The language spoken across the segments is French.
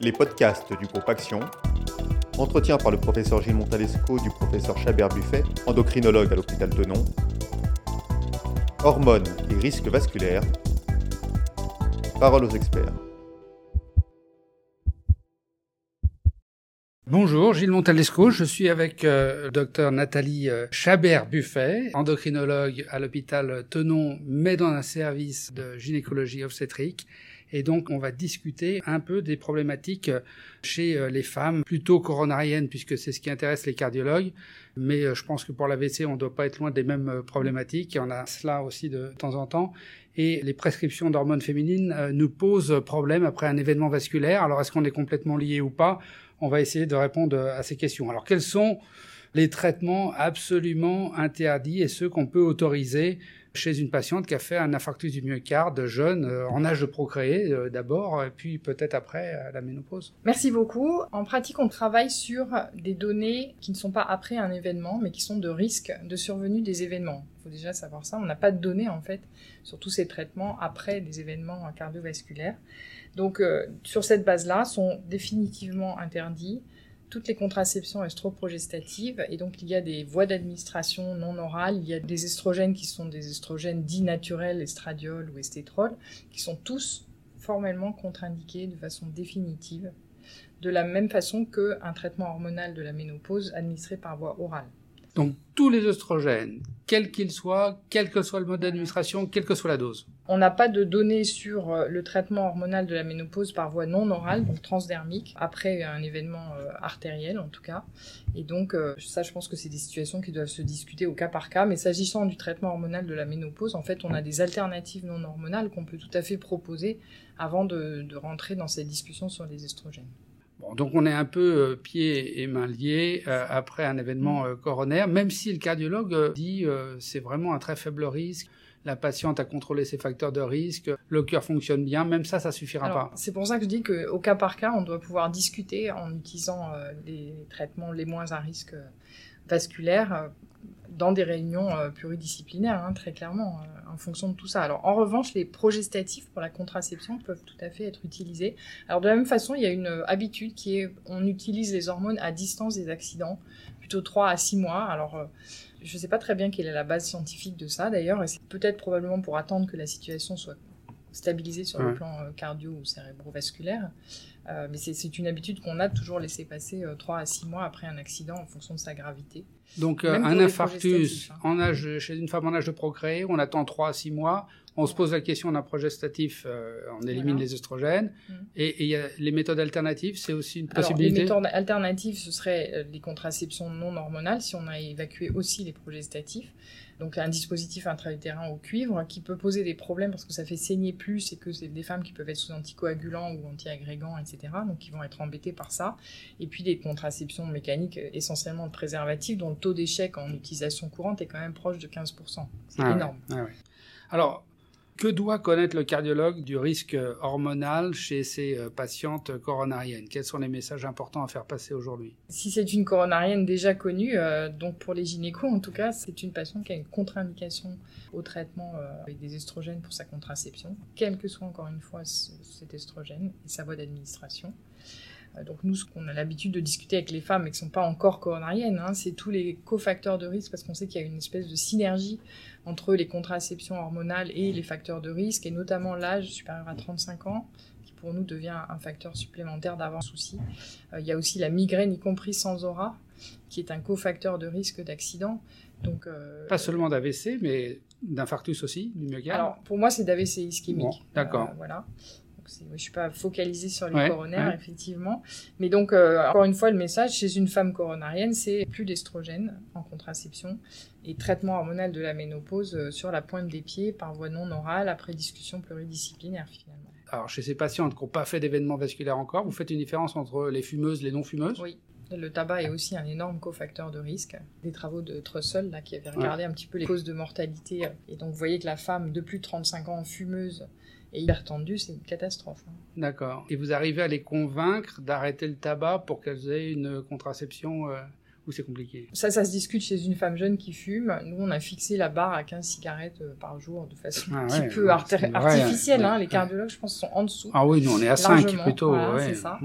les podcasts du groupe Action, entretien par le professeur Gilles Montalesco du professeur Chabert Buffet, endocrinologue à l'hôpital Tenon, hormones et risques vasculaires, parole aux experts. Bonjour, Gilles Montalesco. Je suis avec euh, docteur Nathalie euh, Chabert-Buffet, endocrinologue à l'hôpital Tenon, mais dans un service de gynécologie obstétrique. Et donc, on va discuter un peu des problématiques euh, chez euh, les femmes, plutôt coronariennes, puisque c'est ce qui intéresse les cardiologues. Mais je pense que pour l'AVC, on ne doit pas être loin des mêmes problématiques. En a cela aussi de temps en temps. Et les prescriptions d'hormones féminines nous posent problème après un événement vasculaire. Alors, est-ce qu'on est complètement lié ou pas? On va essayer de répondre à ces questions. Alors, quels sont les traitements absolument interdits et ceux qu'on peut autoriser? Chez une patiente qui a fait un infarctus du myocarde jeune, euh, en âge de procréer euh, d'abord, et puis peut-être après la ménopause. Merci beaucoup. En pratique, on travaille sur des données qui ne sont pas après un événement, mais qui sont de risque de survenue des événements. Il faut déjà savoir ça. On n'a pas de données en fait sur tous ces traitements après des événements cardiovasculaires. Donc, euh, sur cette base-là, sont définitivement interdits toutes les contraceptions estroprogestatives. Et donc, il y a des voies d'administration non orales. Il y a des estrogènes qui sont des estrogènes dits naturels, estradiol ou estétrol, qui sont tous formellement contre-indiqués de façon définitive, de la même façon qu'un traitement hormonal de la ménopause administré par voie orale. Donc tous les oestrogènes, quels qu'ils soient, quel que soit le mode d'administration, quelle que soit la dose. On n'a pas de données sur euh, le traitement hormonal de la ménopause par voie non orale, donc transdermique, après un événement euh, artériel en tout cas. Et donc euh, ça, je pense que c'est des situations qui doivent se discuter au cas par cas. Mais s'agissant du traitement hormonal de la ménopause, en fait, on a des alternatives non hormonales qu'on peut tout à fait proposer avant de, de rentrer dans cette discussion sur les estrogènes donc on est un peu euh, pieds et mains liés euh, après un événement mm. euh, coronaire, même si le cardiologue dit c'est vraiment un très faible risque. La patiente a contrôlé ses facteurs de risque, le cœur fonctionne bien, même ça, ça suffira pas. C'est pour ça que je dis qu'au cas par cas, on doit pouvoir discuter en utilisant les traitements les moins à risque vasculaire dans des réunions euh, pluridisciplinaires, hein, très clairement, euh, en fonction de tout ça. Alors, en revanche, les progestatifs pour la contraception peuvent tout à fait être utilisés. Alors, de la même façon, il y a une euh, habitude qui est, on utilise les hormones à distance des accidents, plutôt 3 à 6 mois. Alors, je ne sais pas très bien quelle est la base scientifique de ça, d'ailleurs, et c'est peut-être probablement pour attendre que la situation soit stabilisée sur le plan cardio ou cérébrovasculaire. Euh, mais c'est une habitude qu'on a de toujours laisser passer 3 euh, à 6 mois après un accident en fonction de sa gravité. Donc euh, un infarctus hein. en âge, chez une femme en âge de procréer, on attend 3 à 6 mois, on se pose la question d'un progestatif, on élimine les oestrogènes. Mm. Et il y a les méthodes alternatives, c'est aussi une possibilité Les méthodes alternatives, ce seraient les contraceptions non hormonales, si on a évacué aussi les progestatifs donc un dispositif intra-utérin au cuivre qui peut poser des problèmes parce que ça fait saigner plus et que c'est des femmes qui peuvent être sous anticoagulants ou antiagrégants, etc. Donc qui vont être embêtées par ça. Et puis des contraceptions mécaniques essentiellement de préservatifs dont le taux d'échec en utilisation courante est quand même proche de 15%. C'est ah énorme. Ah Alors, que doit connaître le cardiologue du risque hormonal chez ces euh, patientes coronariennes? Quels sont les messages importants à faire passer aujourd'hui? Si c'est une coronarienne déjà connue, euh, donc pour les gynécos en tout cas, c'est une patiente qui a une contre-indication au traitement euh, avec des estrogènes pour sa contraception, quel que soit encore une fois cet estrogène et sa voie d'administration. Donc nous, ce qu'on a l'habitude de discuter avec les femmes et qui ne sont pas encore coronariennes, hein, c'est tous les cofacteurs de risque parce qu'on sait qu'il y a une espèce de synergie entre les contraceptions hormonales et les facteurs de risque, et notamment l'âge supérieur à 35 ans, qui pour nous devient un facteur supplémentaire d'avoir souci. Euh, il y a aussi la migraine, y compris sans aura, qui est un cofacteur de risque d'accident. Donc, euh, pas seulement d'AVC, mais d'infarctus aussi, du myocarde. Alors, pour moi, c'est d'AVC ischémique. D'accord. Euh, voilà je ne suis pas focalisée sur les coronaires, effectivement. Mais donc, euh, encore une fois, le message chez une femme coronarienne, c'est plus d'estrogène en contraception et traitement hormonal de la ménopause euh, sur la pointe des pieds par voie non orale après discussion pluridisciplinaire, finalement. Alors, chez ces patientes qui n'ont pas fait d'événement vasculaire encore, vous faites une différence entre les fumeuses et les non-fumeuses? Oui. Le tabac est aussi un énorme cofacteur de risque. Des travaux de Trussell, là, qui avaient regardé un petit peu les causes de mortalité. Et donc, vous voyez que la femme de plus de 35 ans fumeuse et hypertendues, c'est une catastrophe. Hein. D'accord. Et vous arrivez à les convaincre d'arrêter le tabac pour qu'elles aient une contraception euh, ou c'est compliqué? Ça, ça se discute chez une femme jeune qui fume. Nous, on a fixé la barre à 15 cigarettes euh, par jour de façon Ah un petit ouais, peu ouais, artificielle. hein. Les cardiologues, je pense, sont en dessous. Ah oui, nous on est à 5 Largement, plutôt. voilà, ouais, c'est ça.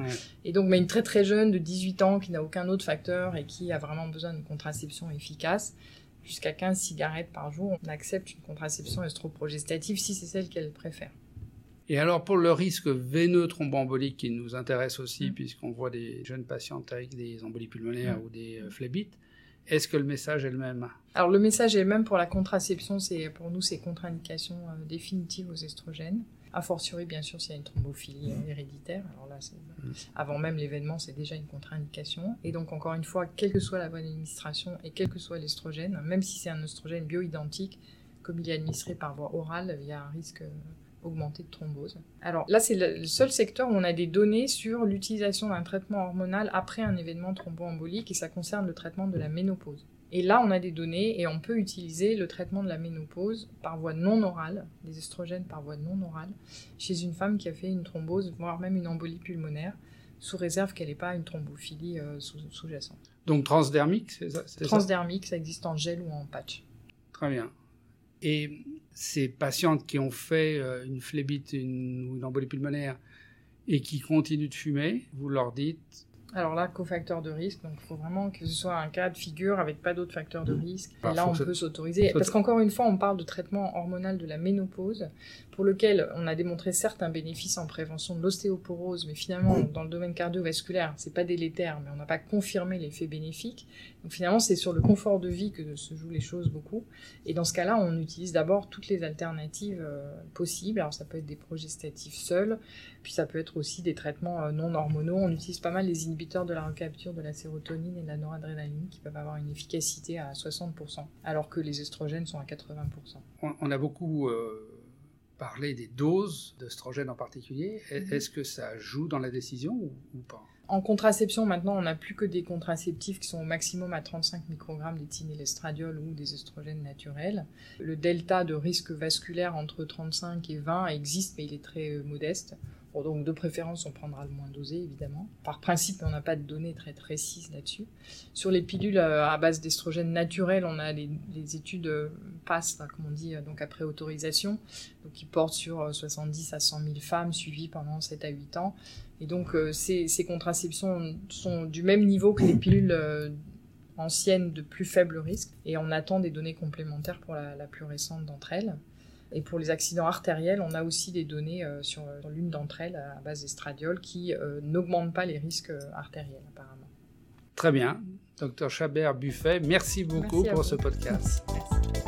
Et donc, mais une très très jeune de 18 ans qui n'a aucun autre facteur et qui a vraiment besoin d'une contraception efficace, jusqu'à 15 cigarettes par jour, on accepte une contraception estroprogestative si c'est celle qu'elle préfère. Et alors pour le risque veineux thromboembolique qui nous intéresse aussi, Mm. puisqu'on voit des jeunes patientes avec des embolies pulmonaires Mm. ou des euh, phlébites, est-ce que le message est le même? Alors le message est le même pour la contraception, c'est pour nous c'est contre-indication euh, définitive aux estrogènes. A fortiori bien sûr s'il y a une thrombophilie euh, héréditaire. Alors là, Mm. avant même l'événement, c'est déjà une contre-indication. Et donc encore une fois, quelle que soit la bonne administration et quel que soit l'estrogène, même si c'est un oestrogène bioidentique, comme il est administré par voie orale, il y a un risque euh, augmenté de thrombose. Alors là, c'est le seul secteur où on a des données sur l'utilisation d'un traitement hormonal après un événement thromboembolique et ça concerne le traitement de la ménopause. Et là, on a des données et on peut utiliser le traitement de la ménopause par voie non orale, des estrogènes par voie non orale, chez une femme qui a fait une thrombose, voire même une embolie pulmonaire, sous réserve qu'elle n'ait pas une thrombophilie euh, sous- sous-jacente. Donc transdermique, c'est ça, c'est ça? Transdermique, ça existe en gel ou en patch. Très bien. Et ces patientes qui ont fait euh, une phlébite une, ou une embolie pulmonaire et qui continuent de fumer, vous leur dites Alors là, cofacteur de risque, donc il faut vraiment que ce soit un cas de figure avec pas d'autres facteurs de risque. Ah, et là, faut on peut s'autoriser. Parce qu'encore une fois, on parle de traitement hormonal de la ménopause, pour lequel on a démontré certes un bénéfice en prévention de l'ostéoporose, mais finalement, dans le domaine cardiovasculaire, c'est pas délétère, mais on n'a pas confirmé l'effet bénéfique. Donc finalement, c'est sur le confort de vie que se jouent les choses beaucoup. Et dans ce cas-là, on utilise d'abord toutes les alternatives euh, possibles. Alors ça peut être des progestatifs seuls, puis ça peut être aussi des traitements euh, non hormonaux. On utilise pas mal les inhibiteurs de la recapture de la sérotonine et de la noradrénaline qui peuvent avoir une efficacité à 60%, alors que les estrogènes sont à 80%. on, a beaucoup euh, parlé des doses d'œstrogènes en particulier. Est- Mhm. Est-ce que ça joue dans la décision ou, pas? En contraception, maintenant, on n'a plus que des contraceptifs qui sont au maximum à 35 microgrammes d'éthylèstradiol ou des estrogènes naturels. Le delta de risque vasculaire entre 35 et 20 existe, mais il est très euh, modeste. Donc, de préférence, on prendra le moins dosé, évidemment. Par principe, on n'a pas de données très précises là-dessus. Sur les pilules euh, à base d'estrogènes naturels, on a les, études euh, PASS, là, comme on dit, euh, donc après autorisation, donc qui portent sur euh, 70 à 100 000 femmes suivies pendant 7 à 8 ans. Et donc, ces, contraceptions sont du même niveau que les pilules anciennes de plus faible risque. Et on attend des données complémentaires pour la plus récente d'entre elles. Et pour les accidents artériels, on a aussi des données euh, sur, sur l'une d'entre elles à base d'estradiol qui euh, n'augmentent pas les risques euh, artériels, apparemment. Très bien. Docteur Chabert Buffet, merci beaucoup Merci pour vous. ce podcast. Merci.